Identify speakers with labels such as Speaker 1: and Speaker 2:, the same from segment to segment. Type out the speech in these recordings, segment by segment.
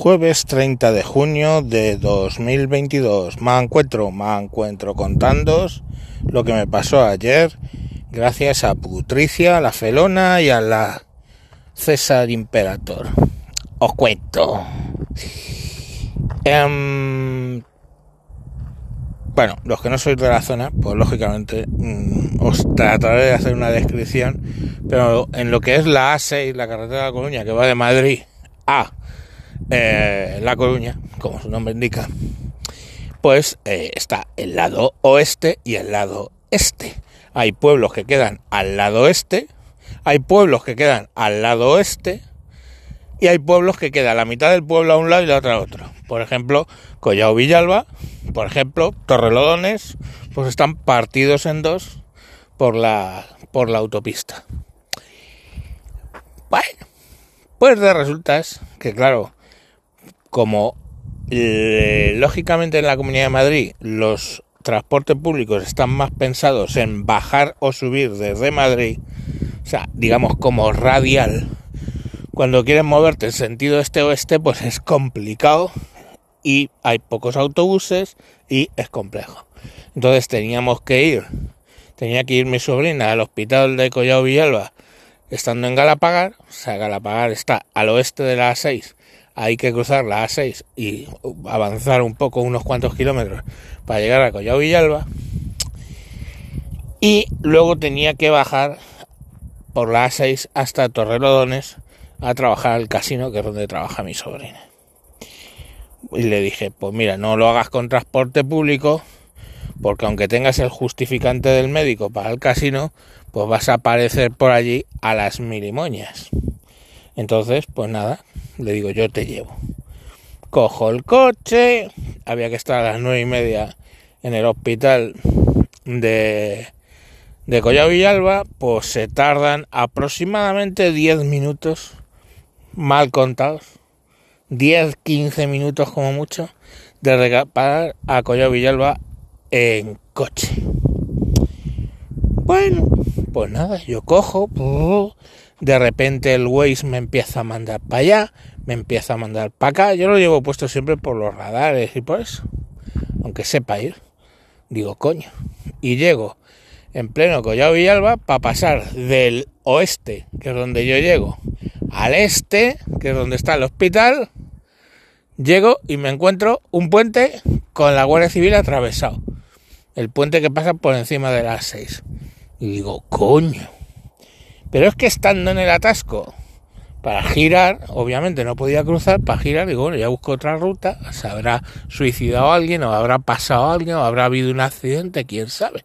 Speaker 1: Jueves 30 de junio de 2022. Me encuentro, me encuentro contándos lo que me pasó ayer gracias a Putricia, la Felona y a la César Imperator. Os cuento. Em, bueno, los que no sois de la zona, pues lógicamente mm, os trataré de hacer una descripción, pero en lo que es la A6, la carretera de la Coruña, que va de Madrid a eh, La Coruña, como su nombre indica, pues eh, está el lado oeste y el lado este. Hay pueblos que quedan al lado este, hay pueblos que quedan al lado oeste y hay pueblos que quedan la mitad del pueblo a un lado y la otra a otro. Por ejemplo, Collao Villalba, por ejemplo, Torrelodones, pues están partidos en dos por la, por la autopista. Bueno, pues de resulta que, claro, como eh, lógicamente en la Comunidad de Madrid los transportes públicos están más pensados en bajar o subir desde Madrid, o sea, digamos como radial, cuando quieres moverte en sentido este-oeste, pues es complicado y hay pocos autobuses y es complejo. Entonces teníamos que ir, tenía que ir mi sobrina al hospital de Collao Villalba, estando en Galapagar, o sea, Galapagar está al oeste de la A6, hay que cruzar la A6 y avanzar un poco, unos cuantos kilómetros, para llegar a Collao Villalba. Y luego tenía que bajar por la A6 hasta Torrelodones a trabajar al casino, que es donde trabaja mi sobrina. Y le dije, pues mira, no lo hagas con transporte público, porque aunque tengas el justificante del médico para el casino, pues vas a aparecer por allí a las milimoñas. Entonces, pues nada, le digo, yo te llevo. Cojo el coche, había que estar a las nueve y media en el hospital de, de Collao Villalba, pues se tardan aproximadamente 10 minutos, mal contados, 10-15 minutos como mucho, de reparar a Collao Villalba en coche. Bueno, pues nada, yo cojo, de repente el Waze me empieza a mandar para allá, me empieza a mandar para acá. Yo lo llevo puesto siempre por los radares y por eso. Aunque sepa ir. Digo, coño. Y llego en pleno Collao Villalba para pasar del oeste, que es donde yo llego, al este, que es donde está el hospital. Llego y me encuentro un puente con la Guardia Civil atravesado. El puente que pasa por encima de las seis. Y digo, coño pero es que estando en el atasco para girar, obviamente no podía cruzar, para girar, digo, bueno, ya busco otra ruta, se habrá suicidado alguien, o habrá pasado alguien, o habrá habido un accidente, quién sabe.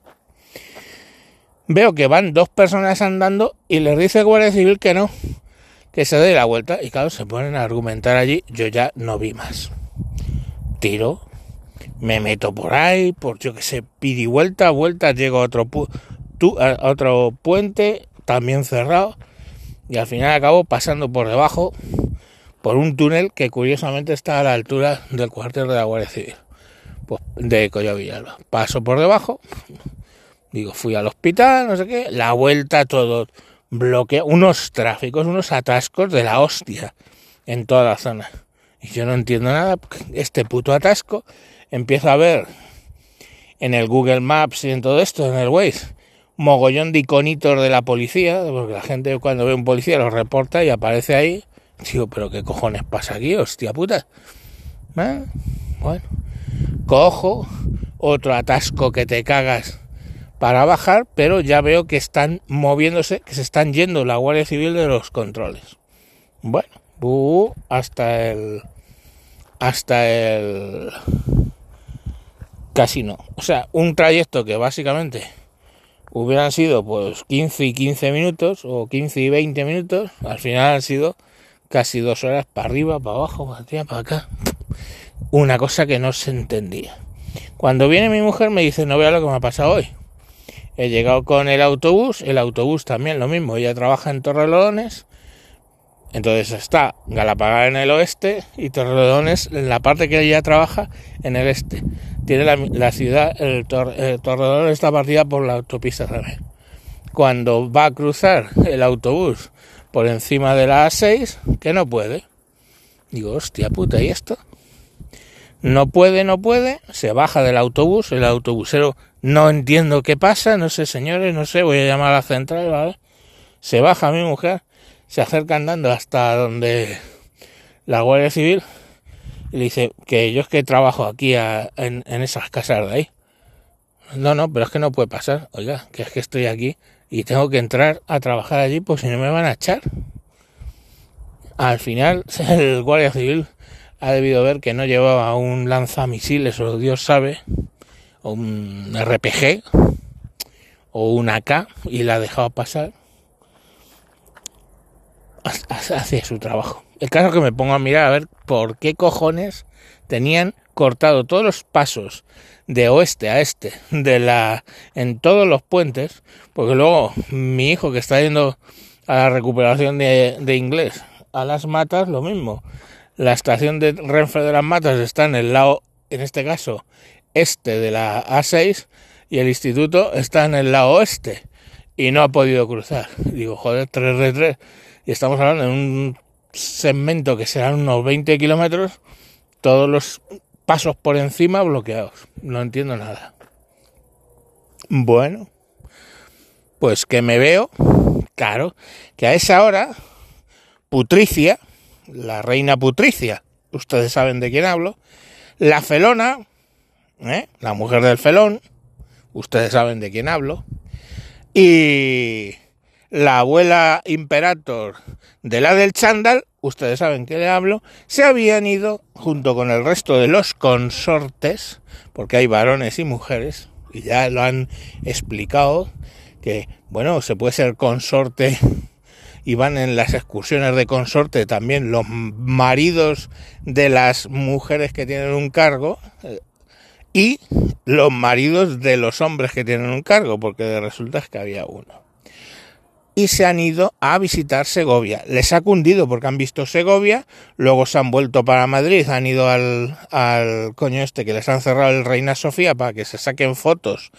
Speaker 1: Veo que van dos personas andando y les dice el Guardia Civil que no, que se dé la vuelta, y claro, se ponen a argumentar allí, yo ya no vi más. Tiro, me meto por ahí, por yo que sé, pidi vuelta, vuelta, llego a otro, a otro puente, también cerrado y al final acabo pasando por debajo por un túnel que curiosamente está a la altura del cuartel de la Guardia Civil pues, de Collao Villalba. Paso por debajo, digo, fui al hospital, no sé qué, la vuelta todo bloquea, unos tráficos, unos atascos de la hostia en toda la zona. Y yo no entiendo nada, este puto atasco, empiezo a ver en el Google Maps y en todo esto, en el Waze, mogollón de iconitos de la policía, porque la gente cuando ve un policía lo reporta y aparece ahí. Digo, pero qué cojones pasa aquí, hostia puta. ¿Eh? Bueno, cojo otro atasco que te cagas para bajar, pero ya veo que están moviéndose, que se están yendo la Guardia Civil de los controles. Bueno, hasta el hasta el casino. O sea, un trayecto que básicamente hubieran sido pues 15 y 15 minutos o 15 y 20 minutos, al final han sido casi dos horas para arriba, para abajo, para allá, para acá. Una cosa que no se entendía. Cuando viene mi mujer me dice, no vea lo que me ha pasado hoy. He llegado con el autobús, el autobús también lo mismo, ella trabaja en Torrelodones, entonces está Galapagar en el oeste y Torrelodones en la parte que ella trabaja en el este tiene la, ciudad, el, tor, está partida por la autopista también. Cuando va a cruzar el autobús por encima de la A6, que no puede, Digo, hostia puta, ¿y esto? No puede, no puede, se baja del autobús, el autobusero no entiendo qué pasa, no sé señores, no sé, voy a llamar a la central, ¿vale? Se baja mi mujer, se acerca andando hasta donde la Guardia Civil y le dice que yo es que trabajo aquí en, en esas casas de ahí. No, no, pero es que no puede pasar, oiga, que es que estoy aquí y tengo que entrar a trabajar allí, pues si no me van a echar. Al final, el Guardia Civil ha debido ver que no llevaba un lanzamisiles o Dios sabe, o un RPG o un AK y la ha dejado pasar hacia su trabajo. El caso que me pongo a mirar a ver por qué cojones tenían cortado todos los pasos de oeste a este de la en todos los puentes porque luego mi hijo que está yendo a la recuperación de, de inglés a las matas, lo mismo. La estación de Renfe de las Matas está en el lado, en este caso, este de la A6 y el instituto está en el lado oeste y no ha podido cruzar. Digo, joder, 3 de 3 y estamos hablando de un segmento que serán unos 20 kilómetros, todos los pasos por encima bloqueados. No entiendo nada. Bueno, pues que me veo, claro, que a esa hora Putricia, la reina Putricia, ustedes saben de quién hablo, la felona, ¿eh? la mujer del felón, ustedes saben de quién hablo, y la abuela imperator de la del chándal, ustedes saben que le hablo, se habían ido junto con el resto de los consortes, porque hay varones y mujeres, y ya lo han explicado, que bueno, se puede ser consorte y van en las excursiones de consorte también los maridos de las mujeres que tienen un cargo eh, y los maridos de los hombres que tienen un cargo, porque resulta que había uno. Y se han ido a visitar Segovia. Les ha cundido porque han visto Segovia, luego se han vuelto para Madrid, han ido al, al coño este que les han cerrado el Reina Sofía para que se saquen fotos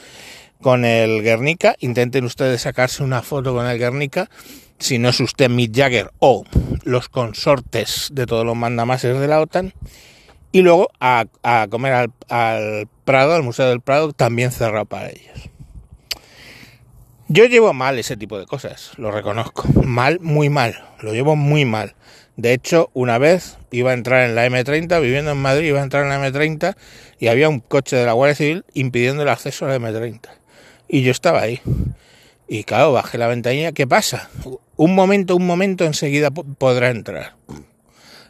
Speaker 1: con el Guernica. Intenten ustedes sacarse una foto con el Guernica si no es usted Mick Jagger o los consortes de todos los mandamases de la OTAN, y luego a, comer al, Prado, al Museo del Prado, también cerrado para ellos. Yo llevo mal ese tipo de cosas, lo reconozco. Mal, muy mal, lo llevo muy mal. De hecho, una vez iba a entrar en la M30, viviendo en Madrid, iba a entrar en la M30 y había un coche de la Guardia Civil impidiendo el acceso a la M30. Y yo estaba ahí. Y claro, bajé la ventanilla, ¿qué pasa? Un momento, un momento, enseguida podrá entrar.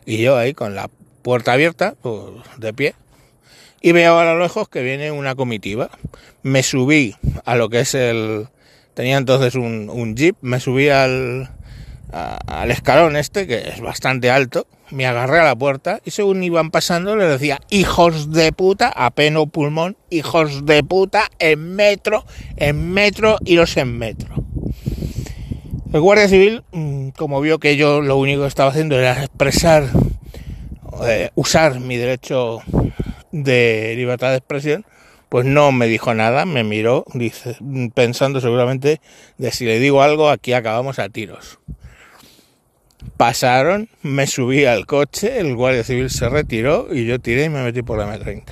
Speaker 1: Y yo ahí con la puerta abierta, pues, de pie, y veo a lo lejos que viene una comitiva. Me subí a lo que es el... Tenía entonces un, jeep, me subí al, al escalón este, que es bastante alto, me agarré a la puerta y según iban pasando le decía, hijos de puta, a peno pulmón, hijos de puta, en metro, en metro, iros en metro. El guardia civil, mm, como vio que yo lo único que estaba haciendo era expresar, eh, usar mi derecho de libertad de expresión, pues no me dijo nada, me miró, dice, pensando seguramente de si le digo algo, aquí acabamos a tiros. Pasaron, me subí al coche, el guardia civil se retiró y yo tiré y me metí por la M30.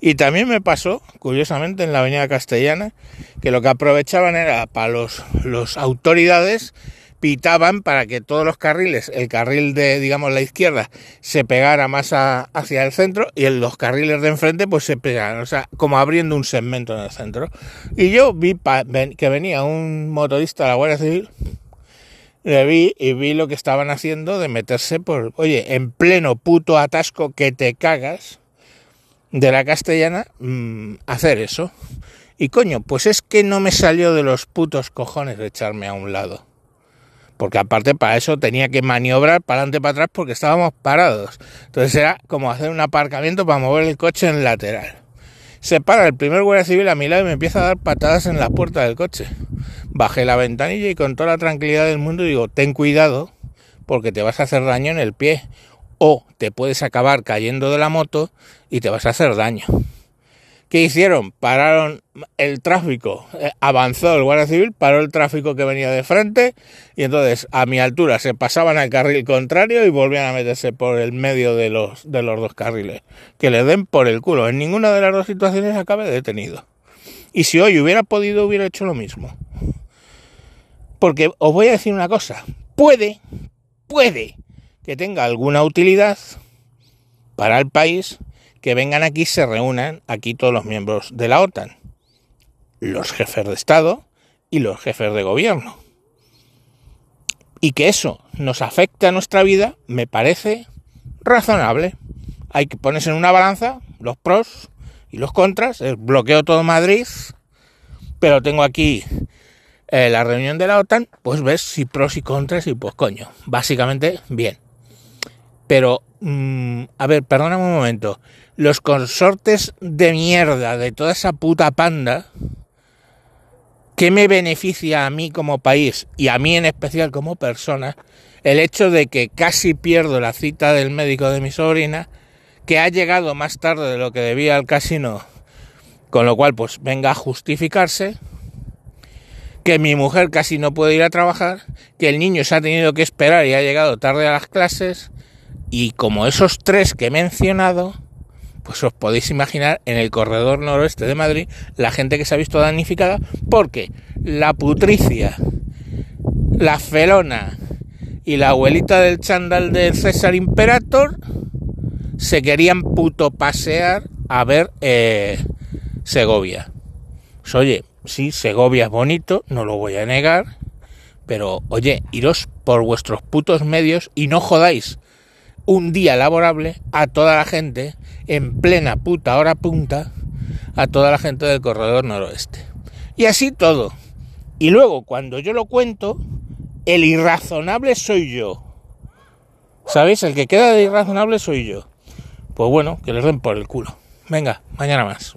Speaker 1: Y también me pasó, curiosamente, en la avenida Castellana, que lo que aprovechaban era para los, los autoridades pitaban para que todos los carriles, el carril de, digamos, la izquierda, se pegara más hacia el centro y los carriles de enfrente, pues se pegaran, o sea, como abriendo un segmento en el centro. Y yo vi que venía un motorista de la Guardia Civil le vi y vi lo que estaban haciendo de meterse por, oye, en pleno puto atasco que te cagas de la castellana, mm, hacer eso. Y coño, pues es que no me salió de los putos cojones de echarme a un lado. Porque aparte para eso tenía que maniobrar para adelante para atrás porque estábamos parados. Entonces era como hacer un aparcamiento para mover el coche en lateral. Se para el primer guardia civil a mi lado y me empieza a dar patadas en la puerta del coche. Bajé la ventanilla y con toda la tranquilidad del mundo digo, ten cuidado porque te vas a hacer daño en el pie o te puedes acabar cayendo de la moto y te vas a hacer daño. ¿Qué hicieron? Pararon el tráfico, eh, avanzó el Guardia Civil, paró el tráfico que venía de frente y entonces a mi altura se pasaban al carril contrario y volvían a meterse por el medio de los, de los dos carriles. Que le den por el culo. En ninguna de las dos situaciones acabe detenido. Y si hoy hubiera podido, hubiera hecho lo mismo. Porque os voy a decir una cosa. Puede, puede que tenga alguna utilidad para el país que vengan aquí, se reúnan aquí todos los miembros de la OTAN, los jefes de Estado y los jefes de gobierno. Y que eso nos afecte a nuestra vida me parece razonable. Hay que ponerse en una balanza los pros y los contras. Bloqueo todo Madrid, pero tengo aquí eh, la reunión de la OTAN, pues ves si pros y contras y pues coño, básicamente bien. Pero, mm, a ver, perdóname un momento los consortes de mierda de toda esa puta panda, ¿qué me beneficia a mí como país y a mí en especial como persona el hecho de que casi pierdo la cita del médico de mi sobrina, que ha llegado más tarde de lo que debía al casino, con lo cual pues venga a justificarse, que mi mujer casi no puede ir a trabajar, que el niño se ha tenido que esperar y ha llegado tarde a las clases, y como esos tres que he mencionado, pues os podéis imaginar en el corredor noroeste de Madrid la gente que se ha visto damnificada porque la putricia, la felona y la abuelita del chándal del César Imperator se querían puto pasear a ver eh, Segovia. Pues, oye, sí, Segovia es bonito, no lo voy a negar, pero oye, iros por vuestros putos medios y no jodáis un día laborable a toda la gente en plena puta hora punta a toda la gente del corredor noroeste. Y así todo. Y luego, cuando yo lo cuento, el irrazonable soy yo. ¿Sabéis? El que queda de irrazonable soy yo. Pues bueno, que les den por el culo. Venga, mañana más.